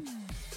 Mm.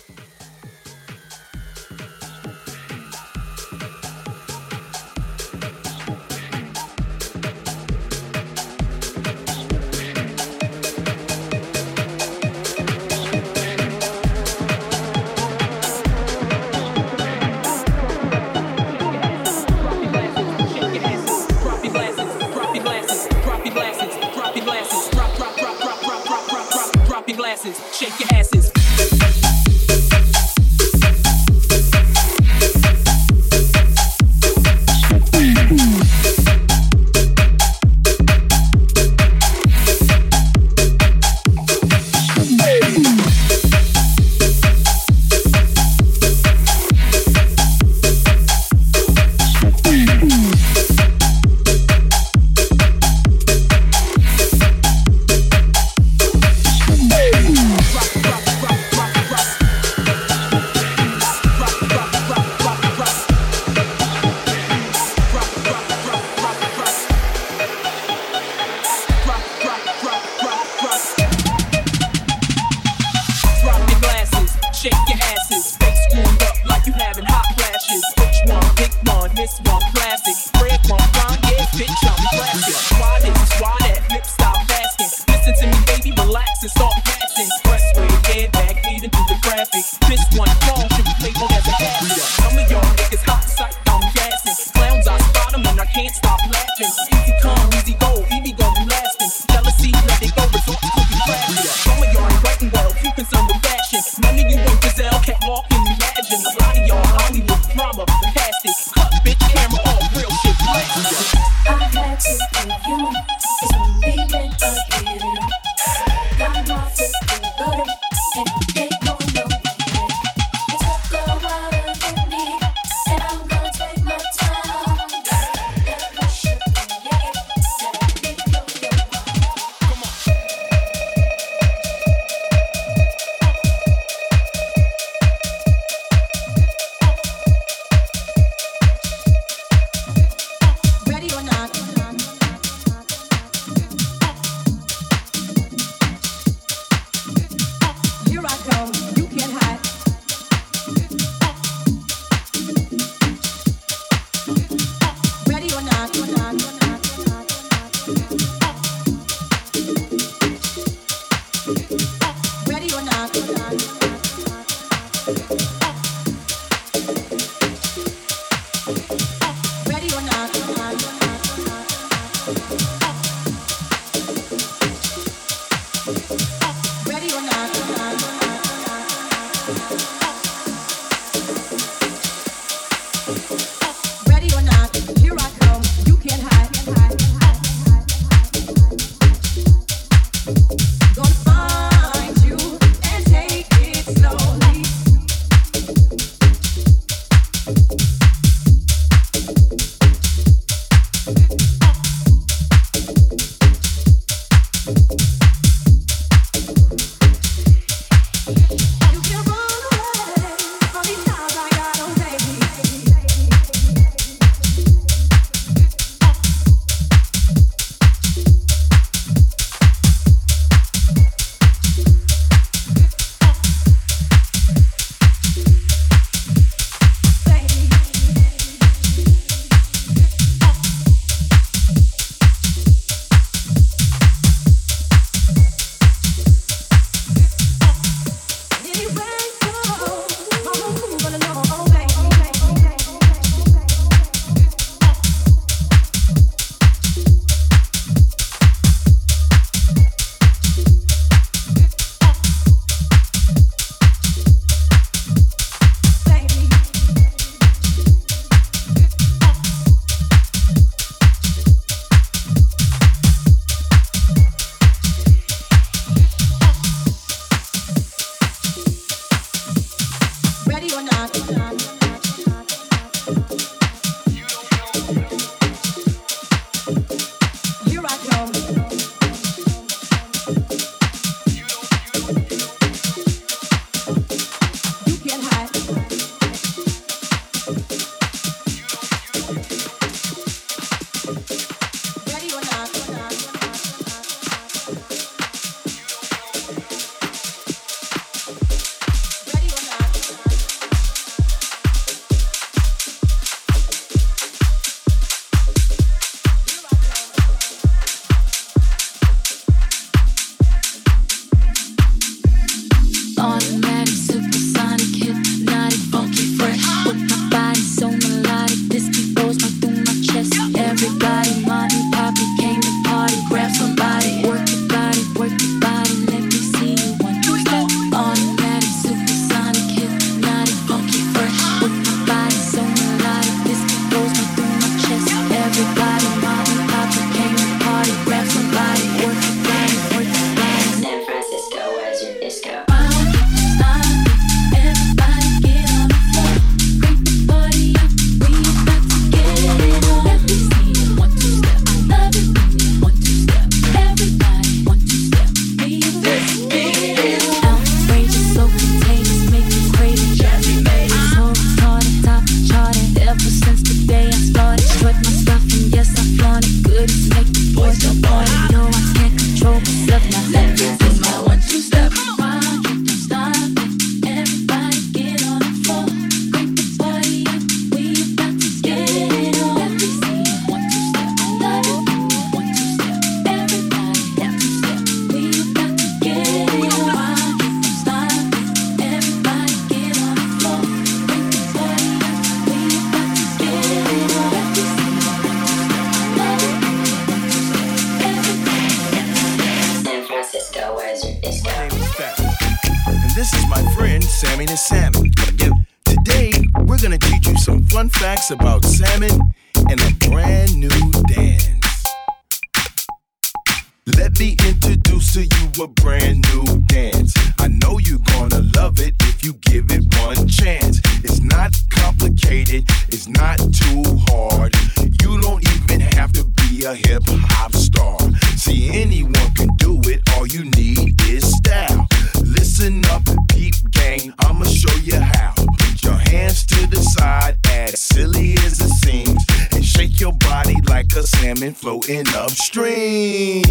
Salmon floating upstream.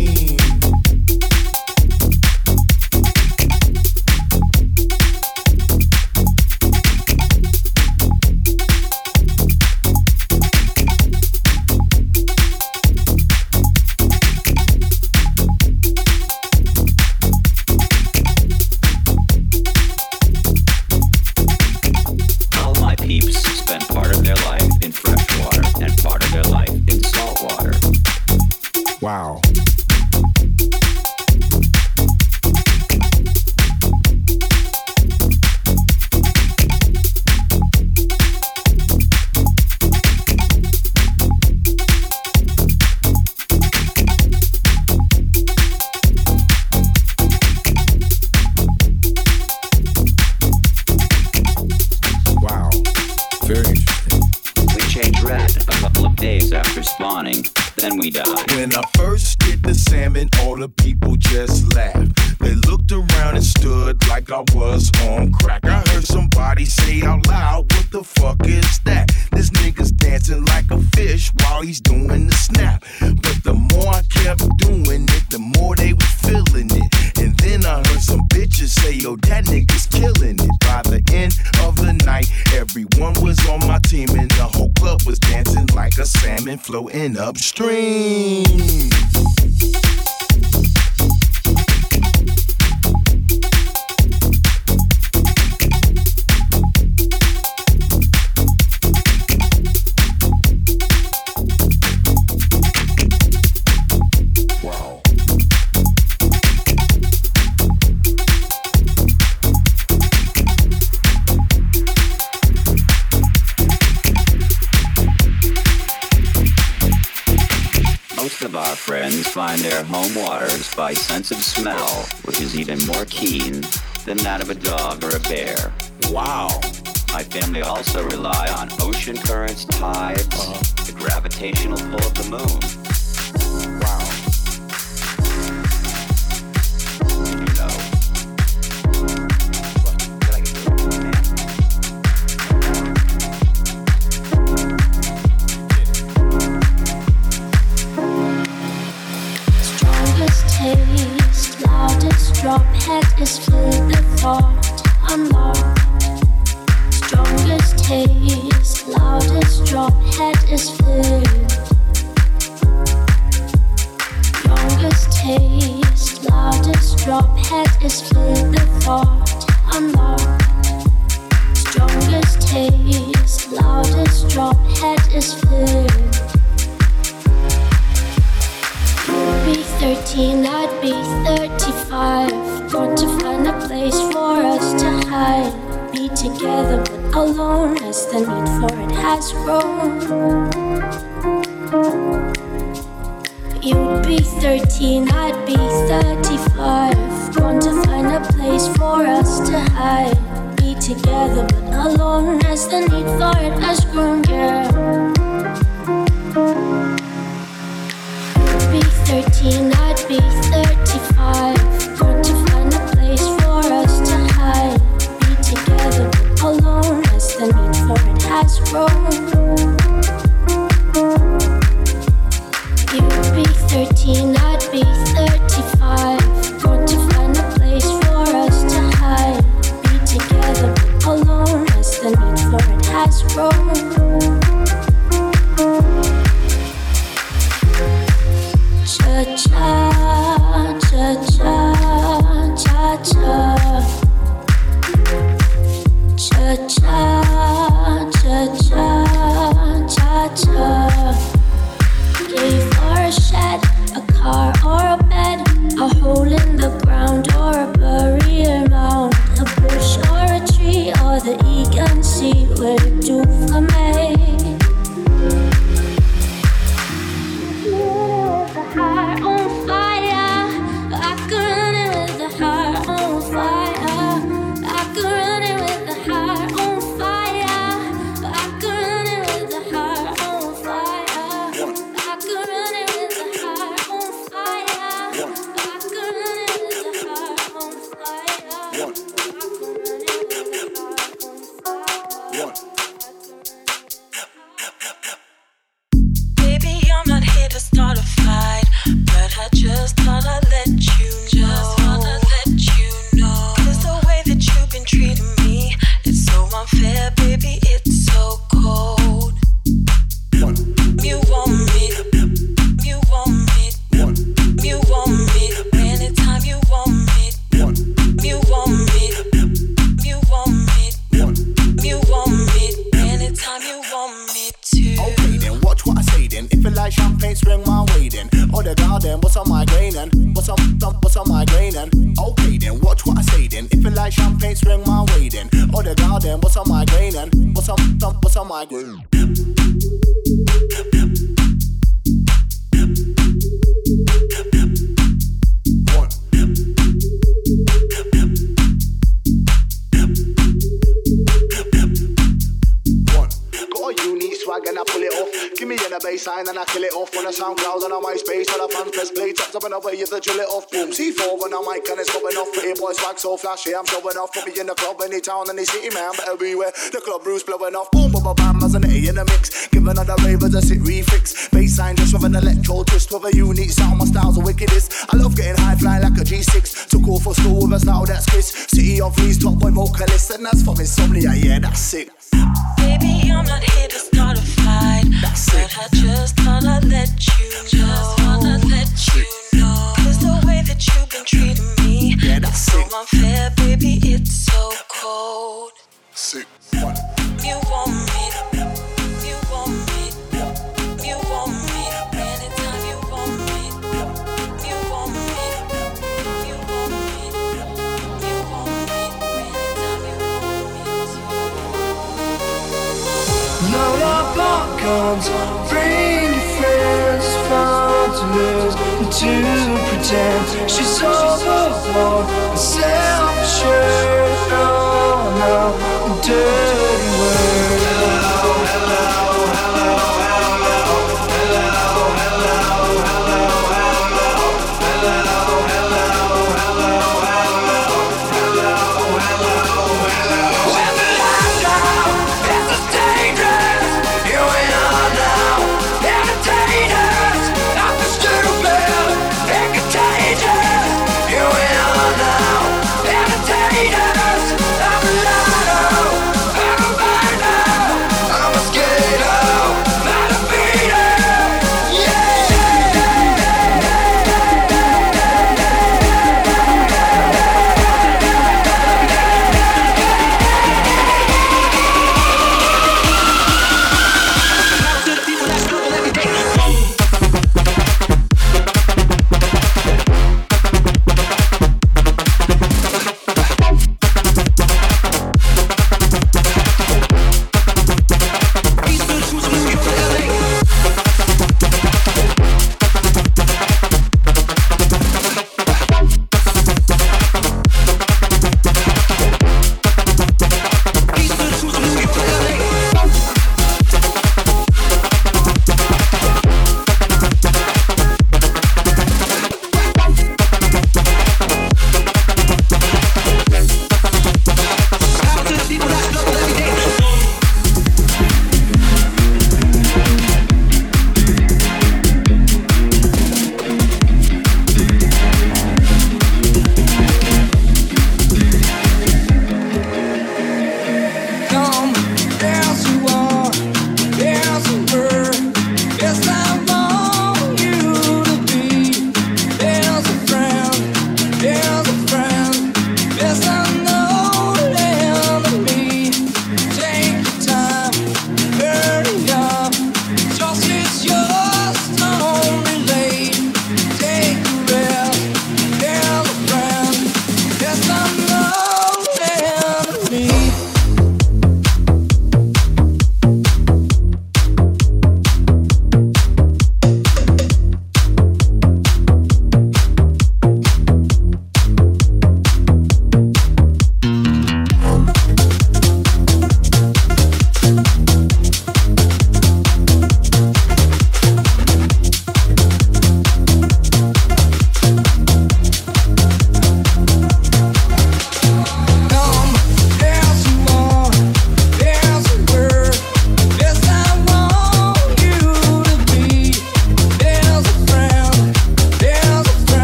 dead.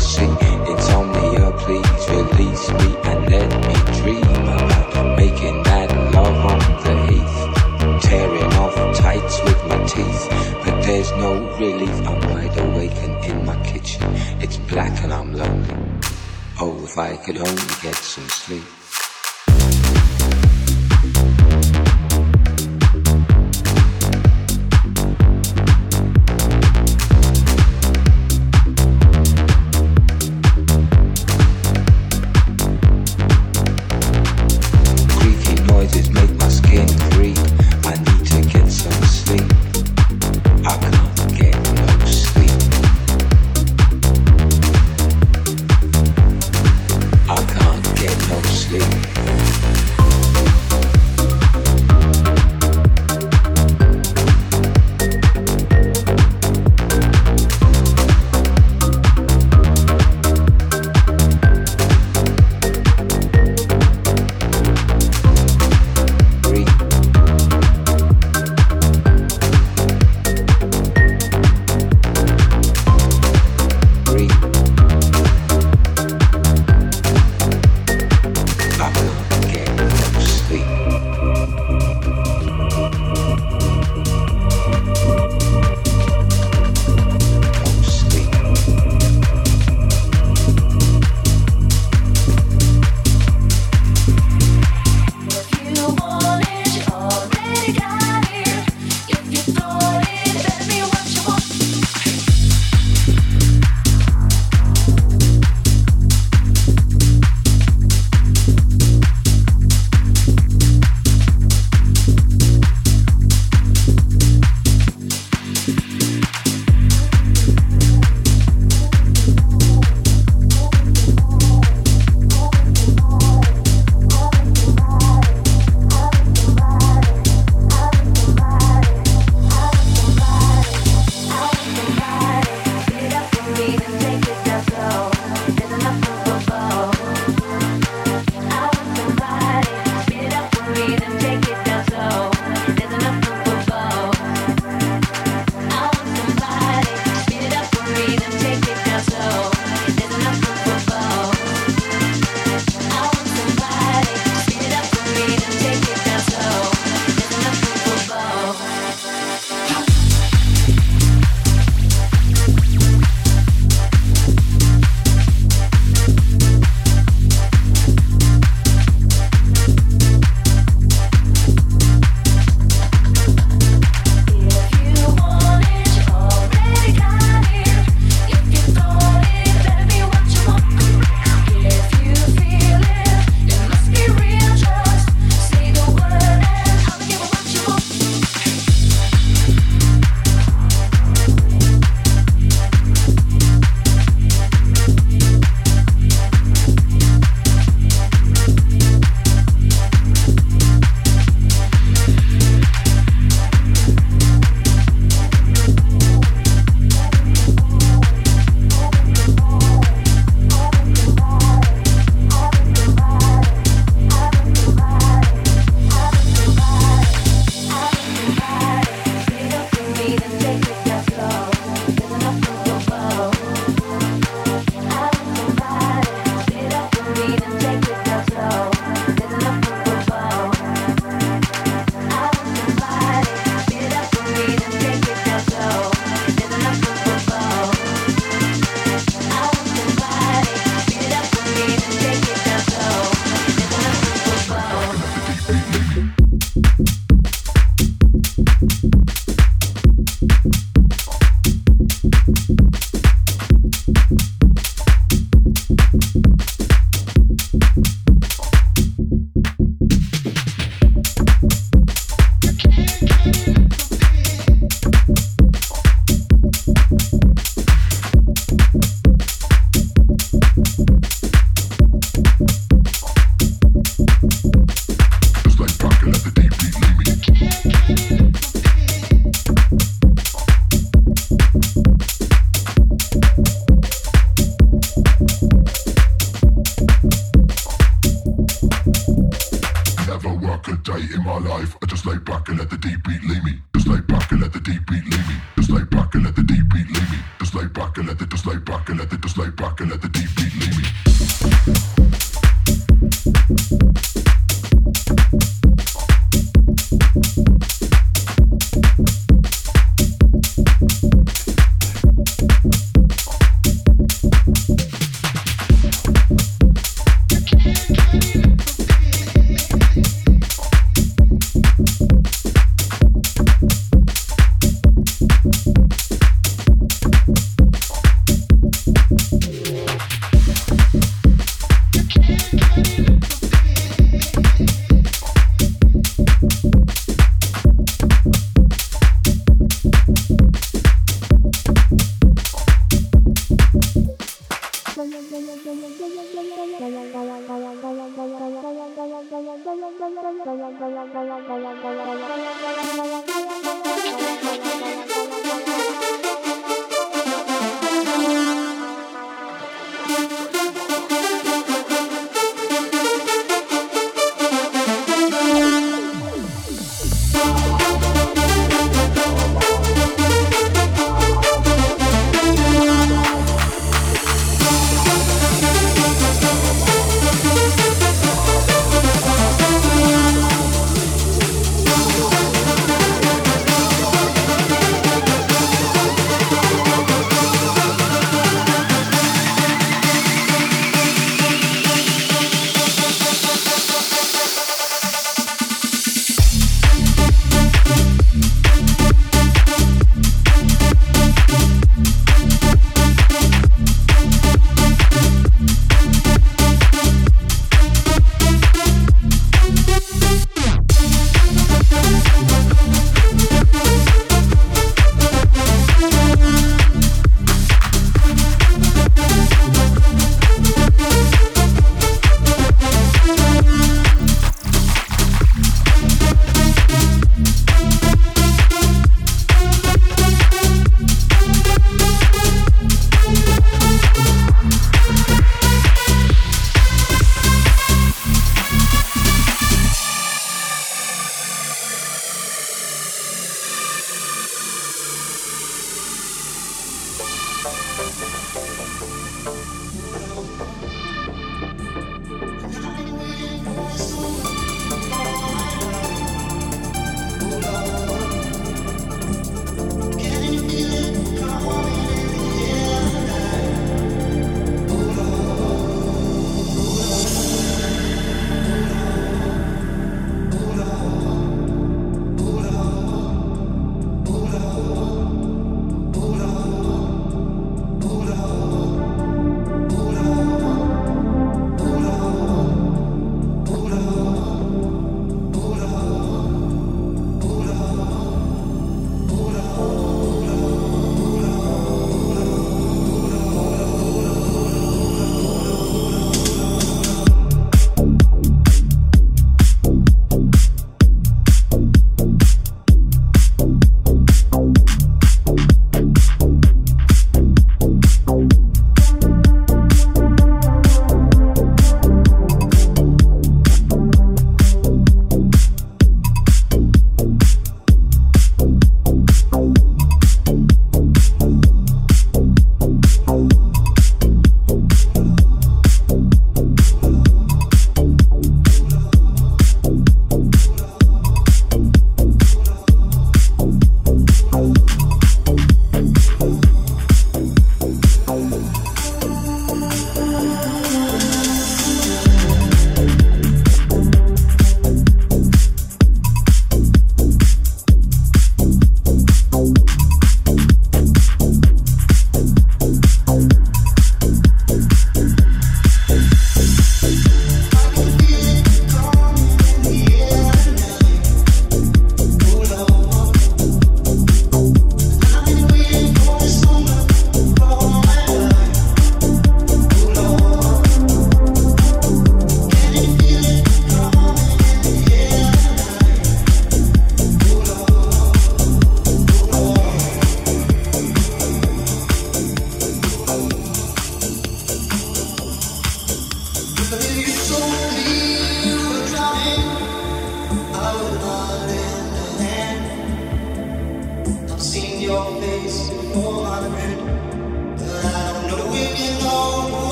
greasy. Insomnia, oh, please release me and let me dream about making mad love on the heath. Tearing off tights with my teeth, but there's no relief. I'm wide awake and in my kitchen. It's black and I'm lonely. Oh, if I could only get some sleep.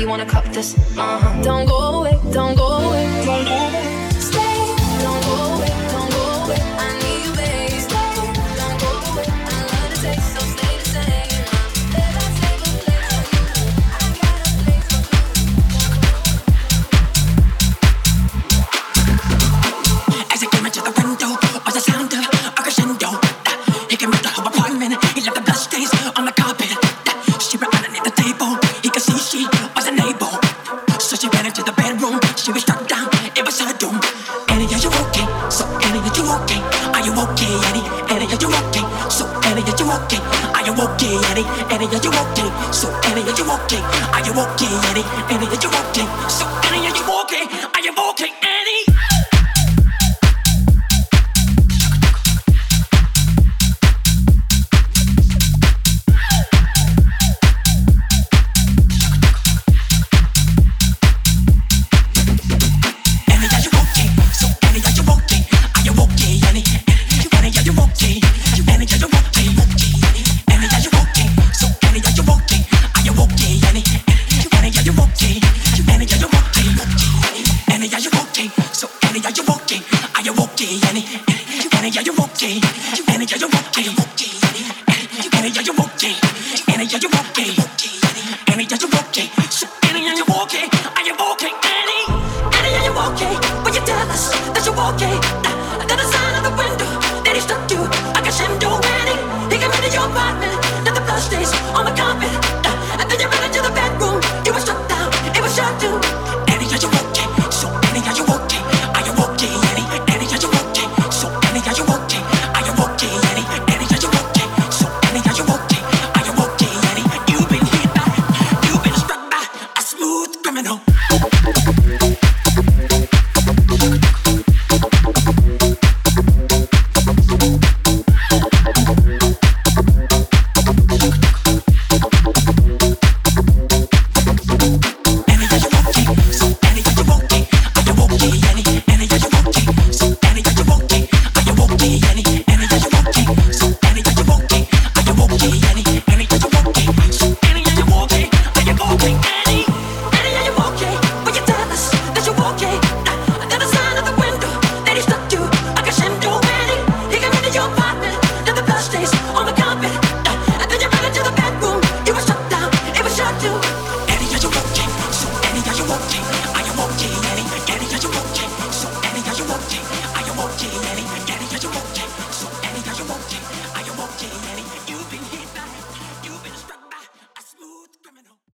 you wanna cop this? Uh. okay, Eddie? Eddie, are you okay? So Eddie, are you okay? Are you okay, Eddie? Eddie, are you okay? So Eddie, are you okay? Are you okay, Eddie? Eddie, are you okay? So Eddie, are you okay? Are you okay?